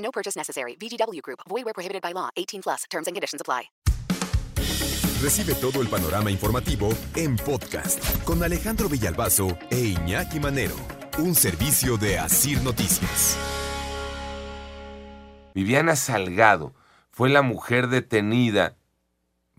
No purchase necessary. VGW Group. Void where prohibited by law. 18 plus. Terms and conditions apply. Recibe todo el panorama informativo en podcast con Alejandro Villalbazo e Iñaki Manero. Un servicio de Asir Noticias. Viviana Salgado fue la mujer detenida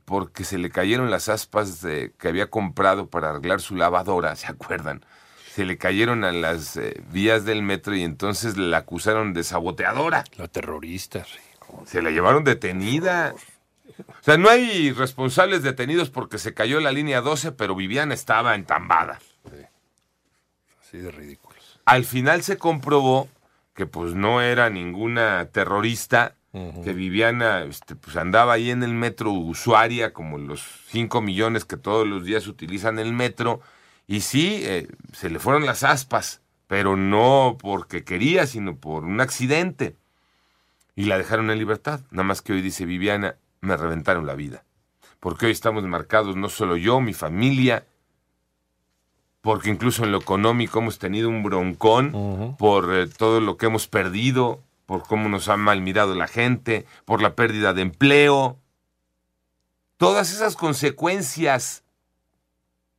porque se le cayeron las aspas de, que había comprado para arreglar su lavadora, ¿se acuerdan? Se le cayeron a las eh, vías del metro y entonces la acusaron de saboteadora. La terrorista, sí. Se la llevaron detenida. O sea, no hay responsables detenidos porque se cayó la línea 12, pero Viviana estaba entambada. Así de ridículos. Al final se comprobó que pues no era ninguna terrorista, que Viviana este, pues andaba ahí en el metro usuaria, como los 5 millones que todos los días utilizan el metro, y sí, eh, se le fueron las aspas, pero no porque quería, sino por un accidente. Y la dejaron en libertad. Nada más que hoy dice Viviana, me reventaron la vida. Porque hoy estamos marcados no solo yo, mi familia, porque incluso en lo económico hemos tenido un broncón por eh, todo lo que hemos perdido, por cómo nos ha mal mirado la gente, por la pérdida de empleo. Todas esas consecuencias,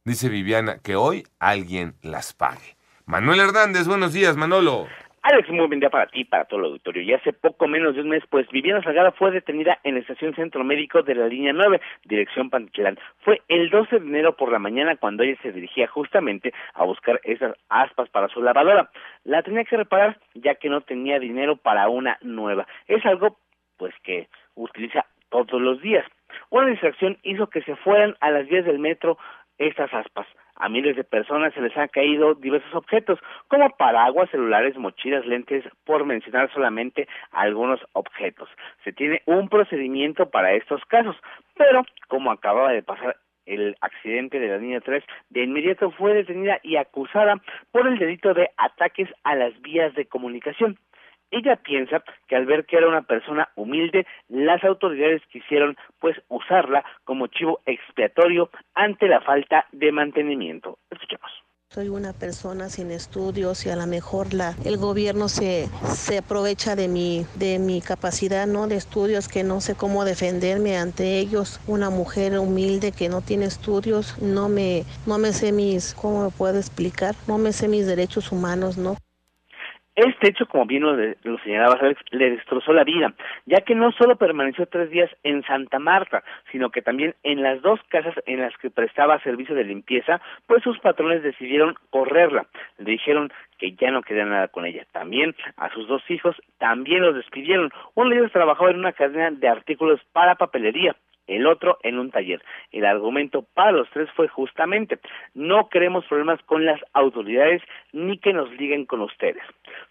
dice Viviana, que hoy alguien las pague. Manuel Hernández, buenos días, Manolo. Alex, muy buen día para ti, para todo el auditorio. Y hace poco menos de un mes, pues Viviana Salgado fue detenida en la estación Centro Médico de la línea 9, dirección Pantitlán. Fue el 12 de enero por la mañana cuando ella se dirigía justamente a buscar esas aspas para su lavadora. La tenía que reparar ya que no tenía dinero para una nueva. Es algo, pues, que utiliza todos los días. Una distracción hizo que se fueran a las vías del metro estas aspas. A miles de personas se les han caído diversos objetos, como paraguas, celulares, mochilas, lentes, por mencionar solamente algunos objetos. Se tiene un procedimiento para estos casos, pero como acababa de pasar el accidente de la línea 3, de inmediato fue detenida y acusada por el delito de ataques a las vías de comunicación. Ella piensa que al ver que era una persona humilde, las autoridades quisieron pues usarla como chivo expiatorio ante la falta de mantenimiento. Escuchemos. Soy una persona sin estudios y a lo mejor la, el gobierno se, se aprovecha de mi, de mi capacidad ¿no? de estudios que no sé cómo defenderme ante ellos. Una mujer humilde que no tiene estudios, no me, no me sé mis, ¿cómo me puedo explicar? No me sé mis derechos humanos, ¿no? Este hecho, como bien lo, de, lo Alex, le destrozó la vida, ya que no solo permaneció tres días en Santa Marta, sino que también en las dos casas en las que prestaba servicio de limpieza, pues sus patrones decidieron correrla. Le dijeron que ya no quería nada con ella. También a sus dos hijos también los despidieron. Uno de ellos trabajaba en una cadena de artículos para papelería el otro en un taller. El argumento para los tres fue justamente, no queremos problemas con las autoridades ni que nos liguen con ustedes.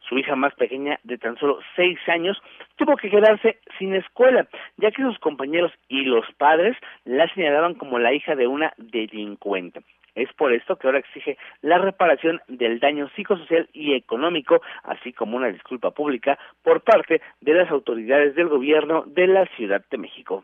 Su hija más pequeña, de tan solo seis años, tuvo que quedarse sin escuela, ya que sus compañeros y los padres la señalaban como la hija de una delincuente. Es por esto que ahora exige la reparación del daño psicosocial y económico, así como una disculpa pública por parte de las autoridades del gobierno de la Ciudad de México.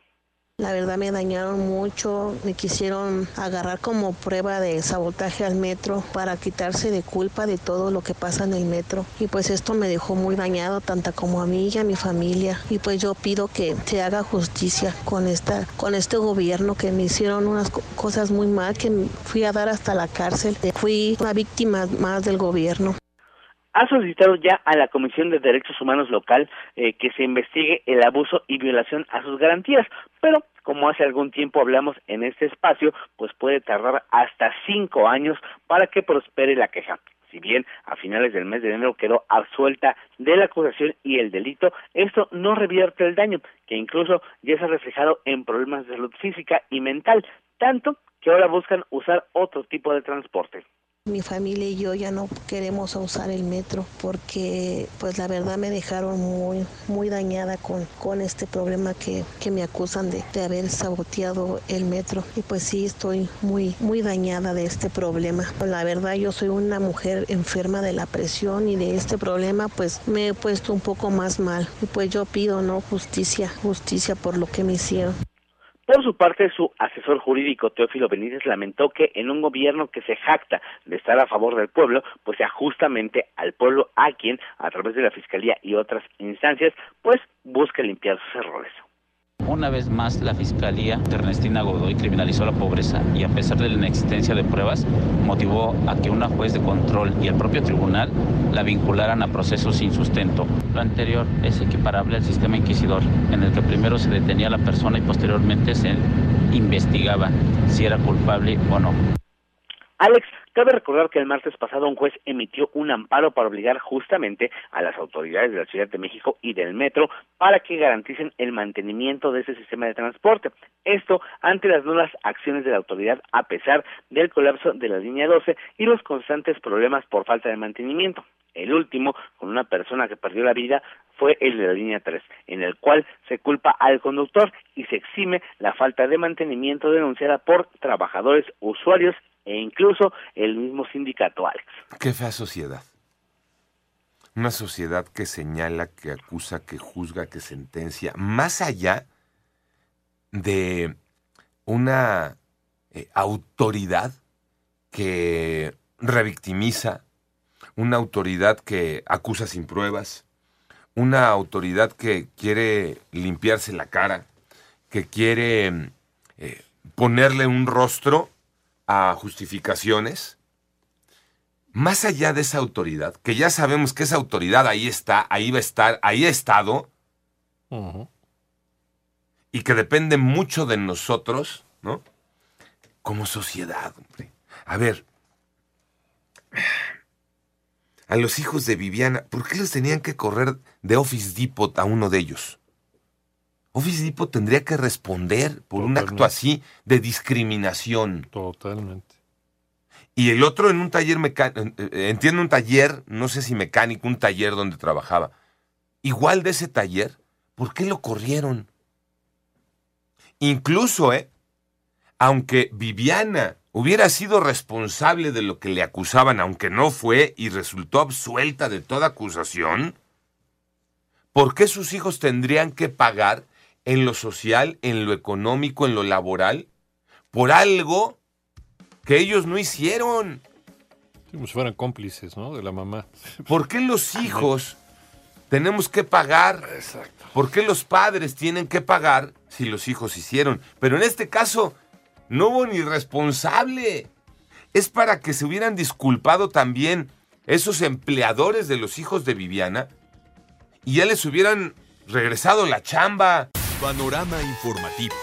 La verdad me dañaron mucho, me quisieron agarrar como prueba de sabotaje al metro para quitarse de culpa de todo lo que pasa en el metro. Y pues esto me dejó muy dañado tanto como a mí y a mi familia. Y pues yo pido que se haga justicia con esta, con este gobierno que me hicieron unas cosas muy mal, que fui a dar hasta la cárcel. Fui una víctima más del gobierno ha solicitado ya a la Comisión de Derechos Humanos local eh, que se investigue el abuso y violación a sus garantías, pero como hace algún tiempo hablamos en este espacio, pues puede tardar hasta cinco años para que prospere la queja. Si bien a finales del mes de enero quedó absuelta de la acusación y el delito, esto no revierte el daño, que incluso ya se ha reflejado en problemas de salud física y mental, tanto que ahora buscan usar otro tipo de transporte. Mi familia y yo ya no queremos usar el metro porque pues la verdad me dejaron muy, muy dañada con, con este problema que, que me acusan de, de haber saboteado el metro. Y pues sí, estoy muy, muy dañada de este problema. La verdad yo soy una mujer enferma de la presión y de este problema pues me he puesto un poco más mal. Y pues yo pido, ¿no? Justicia, justicia por lo que me hicieron. Por su parte, su asesor jurídico Teófilo Benítez lamentó que en un gobierno que se jacta de estar a favor del pueblo, pues sea justamente al pueblo a quien, a través de la Fiscalía y otras instancias, pues busca limpiar sus errores. Una vez más, la Fiscalía de Ernestina Godoy criminalizó la pobreza y a pesar de la inexistencia de pruebas, motivó a que una juez de control y el propio tribunal la vincularan a procesos sin sustento. Lo anterior es equiparable al sistema inquisidor, en el que primero se detenía a la persona y posteriormente se investigaba si era culpable o no. Alex, cabe recordar que el martes pasado un juez emitió un amparo para obligar justamente a las autoridades de la Ciudad de México y del metro para que garanticen el mantenimiento de ese sistema de transporte. Esto ante las nulas acciones de la autoridad a pesar del colapso de la línea 12 y los constantes problemas por falta de mantenimiento. El último, con una persona que perdió la vida, fue el de la línea 3, en el cual se culpa al conductor y se exime la falta de mantenimiento denunciada por trabajadores, usuarios e incluso el mismo sindicato Alex. Qué fea sociedad. Una sociedad que señala, que acusa, que juzga, que sentencia, más allá de una eh, autoridad que revictimiza, una autoridad que acusa sin pruebas, una autoridad que quiere limpiarse la cara, que quiere eh, ponerle un rostro a justificaciones, más allá de esa autoridad, que ya sabemos que esa autoridad ahí está, ahí va a estar, ahí ha estado, y que depende mucho de nosotros, ¿no? Como sociedad, hombre. A ver, a los hijos de Viviana, ¿por qué les tenían que correr de Office Depot a uno de ellos? Office Depot tendría que responder por un acto así de discriminación. Totalmente. Y el otro en un taller mecánico, entiendo un taller, no sé si mecánico, un taller donde trabajaba. Igual de ese taller, ¿por qué lo corrieron? Incluso, ¿eh? Aunque Viviana hubiera sido responsable de lo que le acusaban, aunque no fue y resultó absuelta de toda acusación, ¿por qué sus hijos tendrían que pagar en lo social, en lo económico, en lo laboral, por algo que ellos no hicieron? Como si fueran cómplices, ¿no? De la mamá. ¿Por qué los hijos tenemos que pagar? Exacto. ¿Por qué los padres tienen que pagar si los hijos hicieron? Pero en este caso, no hubo ni responsable. Es para que se hubieran disculpado también esos empleadores de los hijos de Viviana y ya les hubieran regresado la chamba. Panorama informativo.